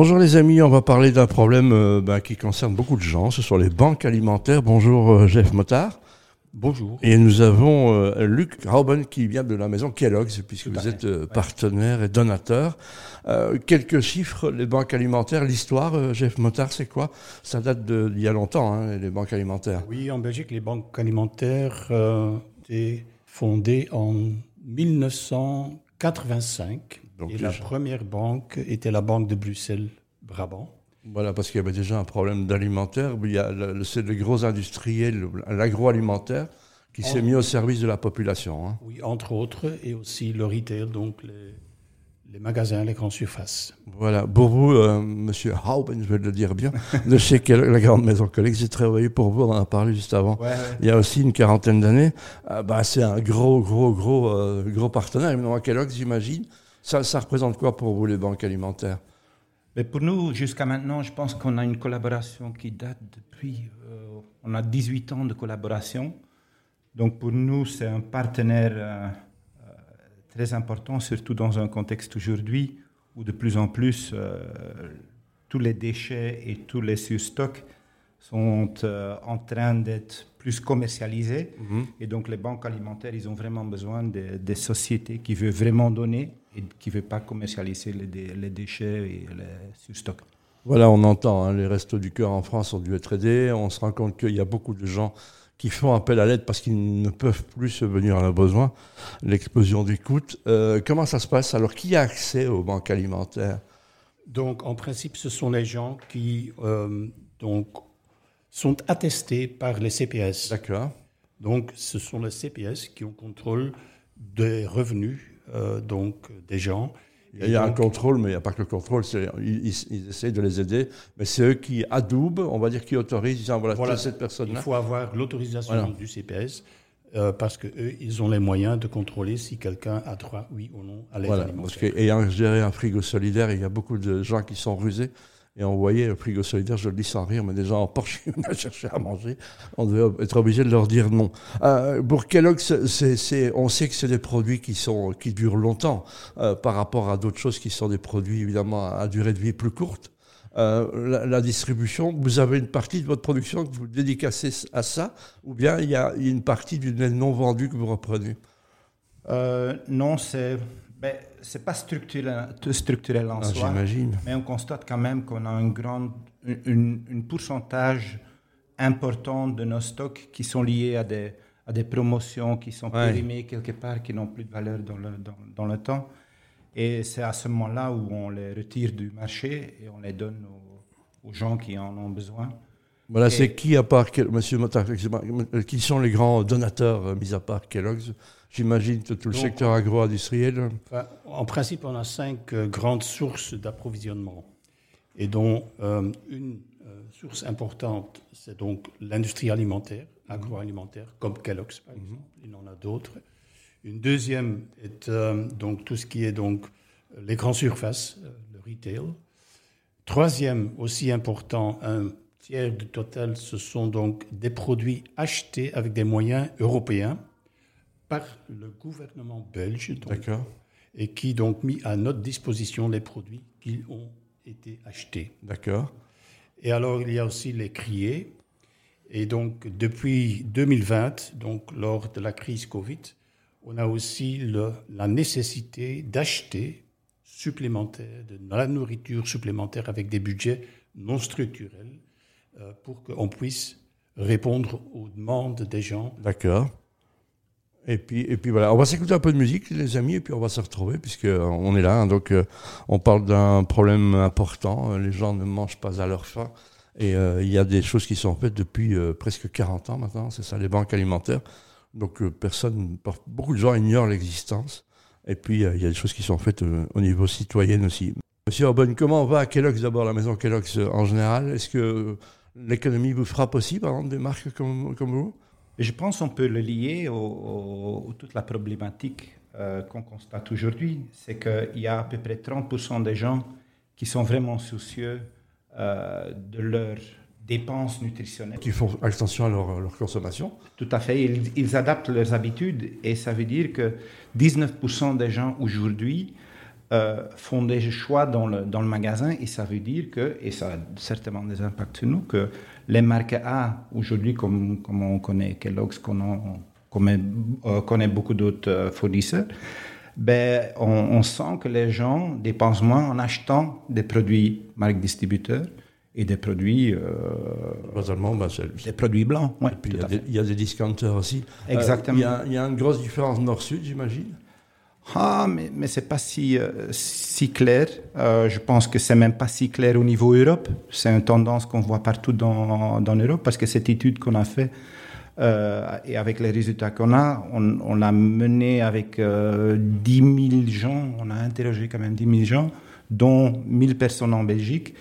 Bonjour les amis, on va parler d'un problème euh, bah, qui concerne beaucoup de gens, ce sont les banques alimentaires. Bonjour euh, Jeff Motard. Bonjour. Et nous avons euh, Luc Rauben qui vient de la maison Kellogg's, puisque vous êtes partenaire et donateur. Quelques chiffres, les banques alimentaires, l'histoire, Jeff Motard, c'est quoi? Ça date d'il y a longtemps, hein, les banques alimentaires. Oui, en Belgique, les banques alimentaires étaient fondées en 1985. Donc et la première banque était la Banque de Bruxelles-Brabant. Voilà, parce qu'il y avait déjà un problème d'alimentaire. C'est le gros industriel, l'agroalimentaire, qui s'est mis au service de la population. hein. Oui, entre autres, et aussi le retail, donc les, les magasins, les grandes surfaces. Voilà, pour vous, euh, Monsieur Hauben, je vais le dire bien, de chez Kellogg, la grande maison collègue, j'ai travaillé pour vous, on en a parlé juste avant. Il y a aussi une quarantaine d'années, euh, bah, c'est un gros, gros, gros, euh, gros partenaire. Évidemment, Kellogg, j'imagine. Ça, ça représente quoi pour vous, les banques alimentaires? Mais pour nous, jusqu'à maintenant, je pense qu'on a une collaboration qui date depuis. euh, on a 18 ans de collaboration. Donc pour nous, c'est un partenaire euh, très important, surtout dans un contexte aujourd'hui où de plus en plus euh, tous les déchets et tous les surstocks sont euh, en train d'être plus commercialisés. Et donc les banques alimentaires, ils ont vraiment besoin de- des sociétés qui veulent vraiment donner et qui ne veulent pas commercialiser les, dé- les déchets et les surstocks. Voilà, on entend, hein, les restos du cœur en France ont dû être aidés. On se rend compte qu'il y a beaucoup de gens qui font appel à l'aide parce qu'ils ne peuvent plus subvenir à leurs besoins. L'explosion des coûts. Euh, comment ça se passe? Alors, qui a accès aux banques alimentaires? Donc, en principe, ce sont les gens qui euh, donc, sont attestés par les CPS. D'accord. Donc, ce sont les CPS qui ont contrôle des revenus euh, donc, des gens. Il y a un contrôle, mais il n'y a pas que le contrôle. Ils, ils- ils essayent de les aider, mais c'est eux qui adoubent, on va dire, qui autorisent, disant voilà, Voilà. cette Il personne-là. faut avoir l'autorisation Voilà. du CPS euh, parce qu'eux, ils ont les moyens de contrôler si quelqu'un a droit, oui ou non, à l'aide Voilà, alimentaire. parce qu'ayant géré un frigo solidaire, il y a beaucoup de gens qui sont rusés. Et on voyait frigo solidaire, je le dis sans rire, mais des gens en Porsche qui venaient chercher à manger. On devait être obligé de leur dire non. Euh, pour Kellogg, on sait que c'est des produits qui, sont, qui durent longtemps euh, par rapport à d'autres choses qui sont des produits évidemment à durée de vie plus courte. Euh, la, distribution, vous avez une partie de votre production que vous dédicacez à ça, ou bien il y a une partie d'une aide non vendue que vous reprenez? Non, c'est ben, c'est pas structurel, structurel en Ah, soi. Mais on constate quand même qu'on a un grand une, une- une pourcentage important de nos stocks qui sont liés à des, à des promotions qui sont Ouais. périmées quelque part, qui n'ont plus de valeur dans le, dans, dans le temps. Et c'est à ce moment-là où on les retire du marché et on les donne aux, aux gens qui en ont besoin. Voilà, Et- c'est qui, à part quel- Monsieur euh, qui sont les grands donateurs, euh, mis à part Kellogg's? J'imagine tout le Donc, secteur agro-industriel. Enfin, en principe, on a cinq euh, grandes sources d'approvisionnement, et dont euh, une euh, source importante, c'est donc l'industrie alimentaire, agroalimentaire, comme Kellogg's par exemple. Il en a d'autres. Une deuxième est euh, donc tout ce qui est donc euh, les grandes surfaces, euh, le retail. Troisième, aussi important, un tiers du total, ce sont donc des produits achetés avec des moyens européens par le gouvernement belge. D'accord. et qui donc mis à notre disposition les produits qui ont été achetés. D'accord. Et alors il y a aussi les criers. Et donc depuis 2020, donc lors de la crise Covid, on a aussi le- la nécessité d'acheter supplémentaire, de la nourriture supplémentaire avec des budgets non structurels pour qu'on puisse répondre aux demandes des gens. D'accord. Et puis, et puis voilà, on va s'écouter un peu de musique, les amis, et puis on va se retrouver, puisqu'on est là. hein. donc, euh, on parle d'un problème important. euh, Les gens ne mangent pas à leur faim. Et euh, il y a des choses qui sont faites depuis euh, presque 40 ans maintenant, c'est ça, les banques alimentaires. Donc, euh, personne, beaucoup de gens ignorent l'existence. Et puis, euh, il y a des choses qui sont faites euh, au niveau citoyen aussi. Monsieur Orban, comment on va à Kellogg's d'abord, la maison Kellogg's euh, en général? Est-ce que euh, l'économie vous frappe aussi, par exemple, des marques comme, comme vous? Et je pense qu'on peut le lier à toute la problématique euh, qu'on constate aujourd'hui. C'est qu'il y a à peu près 30% des gens qui sont vraiment soucieux euh, de leurs dépenses nutritionnelles. qui font attention à leur, leur consommation. Tout à fait. Ils, ils adaptent leurs habitudes et ça veut dire que 19% des gens aujourd'hui euh, font des choix dans le, dans le magasin et ça veut dire que, et ça a certainement des impacts sur nous, que les marques A, aujourd'hui, comme, comme on connaît Kellogg's, qu'on connaît, euh, connaît beaucoup d'autres euh, fournisseurs, ben, on, on, sent que les gens dépensent moins en achetant des produits marques distributeurs et des produits. Euh, bah, des produits blancs. Ouais, il y, y, a des discounters aussi. Exactement. Il y, y, a une grosse différence nord-sud, j'imagine ah, mais, mais ce n'est pas si, euh, si clair. Euh, je pense que c'est même pas si clair au niveau Europe. C'est une tendance qu'on voit partout dans, dans l'Europe parce que cette étude qu'on a fait euh, et avec les résultats qu'on a, on, on l'a menée avec 10 000 gens. On a interrogé quand même 10 000 gens, dont 1000 personnes en Belgique.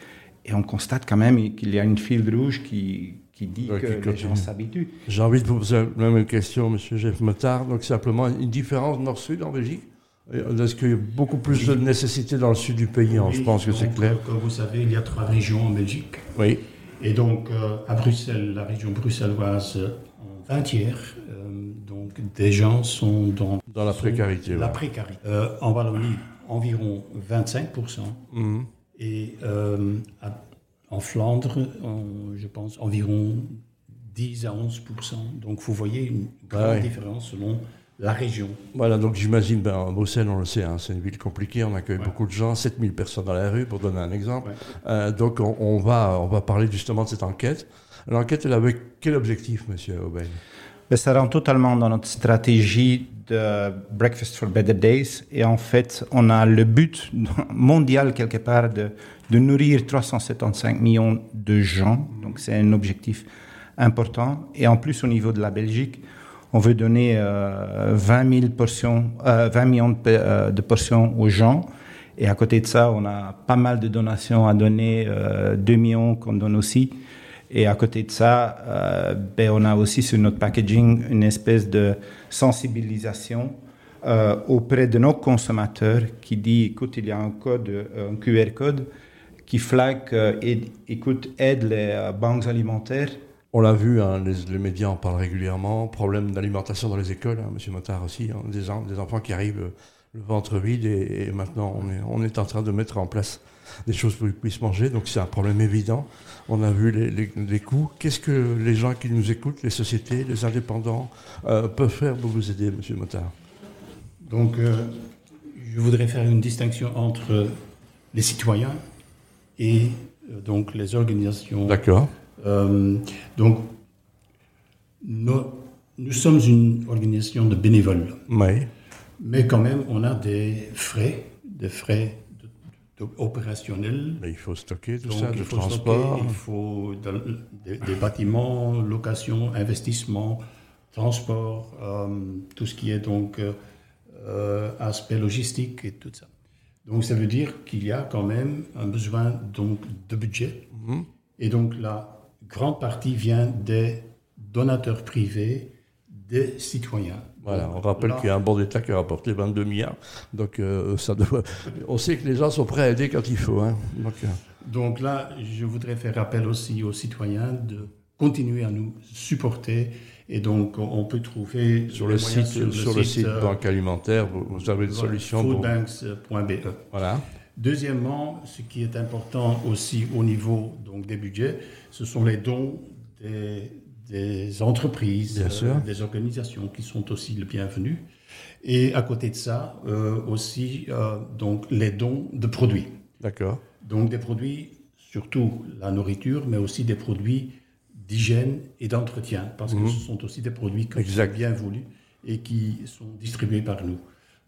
Et on constate quand même qu'il y a une file rouge qui, qui dit que les gens s'habituent. J'ai envie de vous poser la même question, M. Jeff Motard. Donc simplement une différence nord-sud en Belgique? Est-ce qu'il y a beaucoup plus de nécessité dans le sud du pays hein, Je pense que c'est clair. Comme vous savez, il y a trois régions en Belgique. Oui. Et donc, euh, à Bruxelles, la région bruxelloise, en 20 tiers, euh, donc des gens sont dans, dans la précarité. La précarité. Euh, en Wallonie, environ 25%. Mhm. Et en Flandre, je pense, environ 10 à 11%. Donc, vous voyez une grande ah différence selon la région. Voilà, donc j'imagine, ben, Bruxelles, on le sait, hein, c'est une ville compliquée, on accueille beaucoup de gens, 7000 personnes dans la rue, pour donner un exemple. Euh, donc on, va, on va parler justement de cette enquête. L'enquête, elle avait quel objectif, monsieur Aubin? Ben, Ça rentre totalement dans notre stratégie de Breakfast for Better Days. Et en fait, on a le but mondial, quelque part, de, de nourrir 375 millions de gens. Donc c'est un objectif important. Et en plus, au niveau de la Belgique, on veut donner 20, euh, 000 portions, 20 euh, millions euh, de, portions aux gens. Et à côté de ça, on a pas mal de donations à donner, 2 millions qu'on donne aussi. Et à côté de ça, ben, on a aussi sur notre packaging une espèce de sensibilisation auprès de nos consommateurs qui dit, écoute, il y a un code, un QR code qui flag, écoute, aide les banques alimentaires on l'a vu, hein, les, médias en parlent régulièrement. Problème d'alimentation dans les écoles, hein, Monsieur Motard aussi, hein, des, des, enfants qui arrivent euh, le ventre vide et, maintenant on est, on est, en train de mettre en place des choses pour qu'ils puissent manger. Donc c'est un problème évident. On a vu les, les, coûts. Qu'est-ce que les gens qui nous écoutent, les sociétés, les indépendants, euh, peuvent faire pour vous aider, Monsieur Motard? Donc euh, je voudrais faire une distinction entre les citoyens et donc les organisations. Euh, donc, nous, nous, sommes une organisation de bénévoles. Oui. Mais quand même, on a des frais, des frais opérationnels. Mais il faut stocker tout ça, le transport. il faut des, bâtiments, location, investissement, transport, euh, tout ce qui est donc euh, aspect logistique et tout ça. Donc ça veut dire qu'il y a quand même un besoin donc de budget. Mhm. Et donc là, grande partie vient des donateurs privés, des citoyens. Voilà, on rappelle qu'il y a un bon d'État qui a rapporté 22 milliards. Donc, euh, ça doit... on sait que les gens sont prêts à aider quand il faut. Hein. Donc, euh. Donc, là, je voudrais faire appel aussi aux citoyens de continuer à nous supporter. Et donc, on peut trouver sur le site, sur le, site, euh, Banque Alimentaire, vous, avez une solution. Foodbanks.be. Voilà. Deuxièmement, ce qui est important aussi au niveau donc, des budgets, ce sont les dons des, entreprises, euh, des organisations qui sont aussi le bienvenu. Et à côté de ça, euh, aussi euh, donc les dons de produits. D'accord. Donc des produits, surtout la nourriture, mais aussi des produits d'hygiène et d'entretien, parce que mhm. ce sont aussi des produits qui sont bien voulus et qui sont distribués par nous.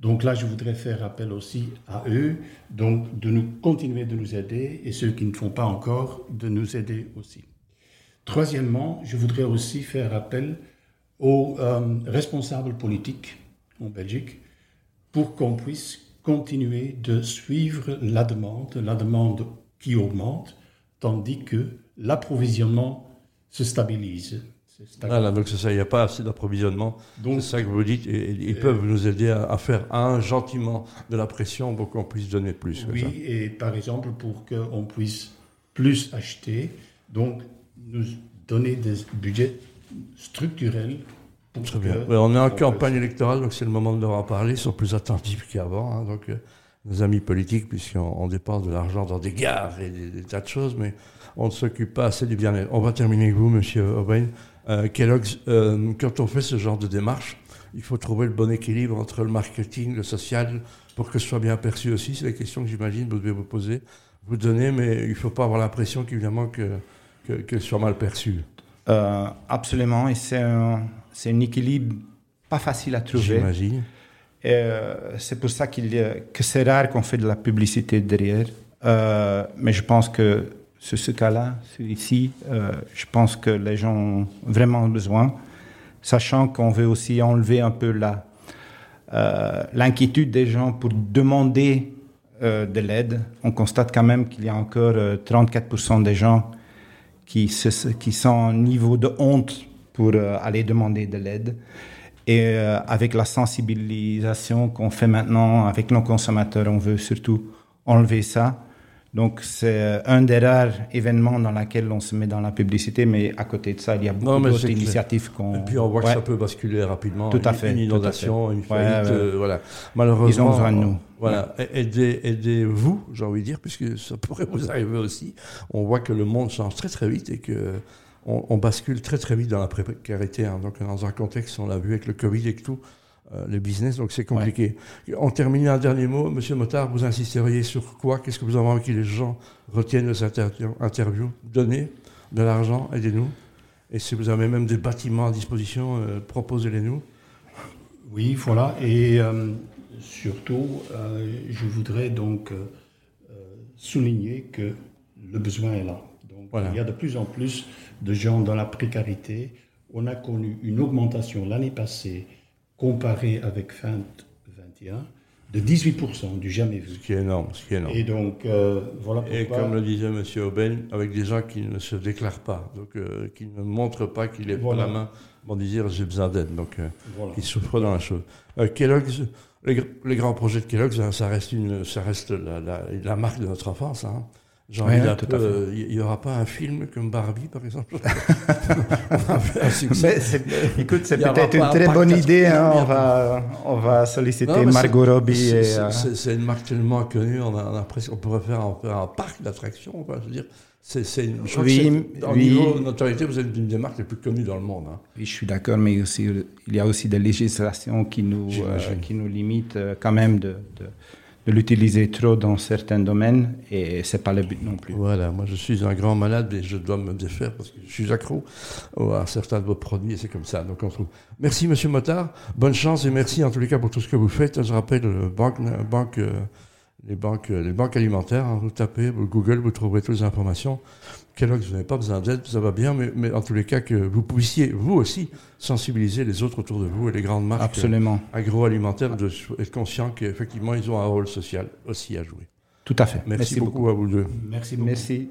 Donc là, je voudrais faire appel aussi à eux, donc de nous continuer de nous aider et ceux qui ne font pas encore, de nous aider aussi. Troisièmement, je voudrais aussi faire appel aux euh, responsables politiques en Belgique pour qu'on puisse continuer de suivre la demande, la demande qui augmente, tandis que l'approvisionnement se stabilise. Voilà, donc c'est ça, il n'y a pas assez d'approvisionnement. C'est ça que vous dites, et, ils peuvent nous aider à, faire un gentiment de la pression pour qu'on puisse donner plus. Oui, et par exemple, pour qu'on puisse plus acheter, donc nous donner des budgets structurels. Très bien. on est en campagne électorale, donc c'est le moment de leur en parler. Ils sont plus attentifs qu'avant. Hein, donc, euh, nos amis politiques, puisqu'on on dépense de l'argent dans des gares et des, des tas de choses, mais on ne s'occupe pas assez du bien-être. On va terminer avec vous, Monsieur Owen. Euh, Kellogg's, euh, quand on fait ce genre de démarche, il faut trouver le bon équilibre entre le marketing, le social, pour que ce soit bien perçu aussi. C'est la question que j'imagine vous devez vous poser, vous donner, mais il ne faut pas avoir l'impression qu'évidemment que, que, que ce soit mal perçu. Euh, absolument, et c'est un, c'est un équilibre pas facile à trouver. J'imagine. Euh, c'est pour ça qu'il que c'est rare qu'on fait de la publicité derrière. Euh, mais je pense que sur ce cas-là, celui-ci, euh, je pense que les gens ont vraiment besoin, sachant qu'on veut aussi enlever un peu la, l'inquiétude des gens pour demander de l'aide. On constate quand même qu'il y a encore euh, 34% des gens qui, se- qui sont un niveau de honte pour aller demander de l'aide. Et euh, avec la sensibilisation qu'on fait maintenant avec nos consommateurs, on veut surtout enlever ça. Donc c'est un des rares événements dans lesquels on se met dans la publicité, mais à côté de ça, il y a beaucoup d'autres initiatives qu'on... Et puis on voit que Ouais. ça peut basculer rapidement. Tout à Une- fait, Une inondation, une Ouais, faillite, ouais. euh, voilà. Malheureusement. Ils ont besoin de nous. Voilà. Aidez, aidez-vous, j'ai envie de dire, puisque ça pourrait vous arriver aussi. On voit que le monde change très très vite et que on, on bascule très très vite dans la précarité. hein. Donc dans un contexte, on l'a vu avec le Covid et que tout, euh, le business, donc c'est compliqué. On termine un dernier mot. Monsieur Motard, vous insisteriez sur quoi? Qu'est-ce que vous avez envie que les gens retiennent de cette interview- interview? Donnez de l'argent, aidez-nous. Et si vous avez même des bâtiments à disposition, euh, proposez-les-nous. Oui, voilà. Et euh, surtout, je voudrais donc souligner que le besoin est là. Voilà. il y a de plus en plus de gens dans la précarité. On a connu une augmentation l'année passée, comparée avec fin 21, de 18%, du jamais vu. Ce qui est énorme, ce qui est énorme. Et donc, euh, voilà Et pourquoi. comme le disait M. Aubin, avec des gens qui ne se déclarent pas, donc euh, qui ne montrent pas qu'il est Voilà. pas la main pour dire j'ai besoin d'aide, donc euh, Voilà. qui souffrent dans la chose. Kellogg's, les, gr- les grands projets de Kellogg's, hein, ça reste, une, ça reste la, la- la marque de notre enfance. Hein. J'ai envie Ouais, d'un tout peu, à fait. euh, Il n'y aura pas un film comme Barbie, par exemple. Mais c'est- écoute, c'est peut-être une un très bonne idée. hein. On, va, on va solliciter Non, Margot Robbie. c'est- euh, C'est une marque tellement connue, on a, on a presque- on pourrait faire un, parc d'attractions. je veux dire, c'est, une, je Oui, au oui. niveau notoriété, vous êtes une des marques les plus connues dans le monde. hein. Oui, je suis d'accord, mais aussi, il y a aussi des législations qui nous, euh, J'imagine. qui nous limitent euh, quand même de, de, de l'utiliser trop dans certains domaines et c'est pas le but non plus. Voilà, moi je suis un grand malade et je dois me défaire parce que je suis accro à certains de vos produits et c'est comme ça. Donc on trouve. Merci Monsieur Motard, bonne chance et merci en tous les cas pour tout ce que vous faites. Je rappelle euh, banque, banque, euh, les banques, euh, les banques alimentaires. hein, vous tapez vous Google, vous trouverez toutes les informations. Kellogg's, vous n'avez pas besoin d'aide, ça va bien, mais, mais en tous les cas que vous puissiez vous aussi sensibiliser les autres autour de vous et les grandes marques euh, Absolument, agroalimentaires de être conscients qu'effectivement ils ont un rôle social aussi à jouer. tout à fait. Merci, beaucoup à vous deux. Merci beaucoup. Merci.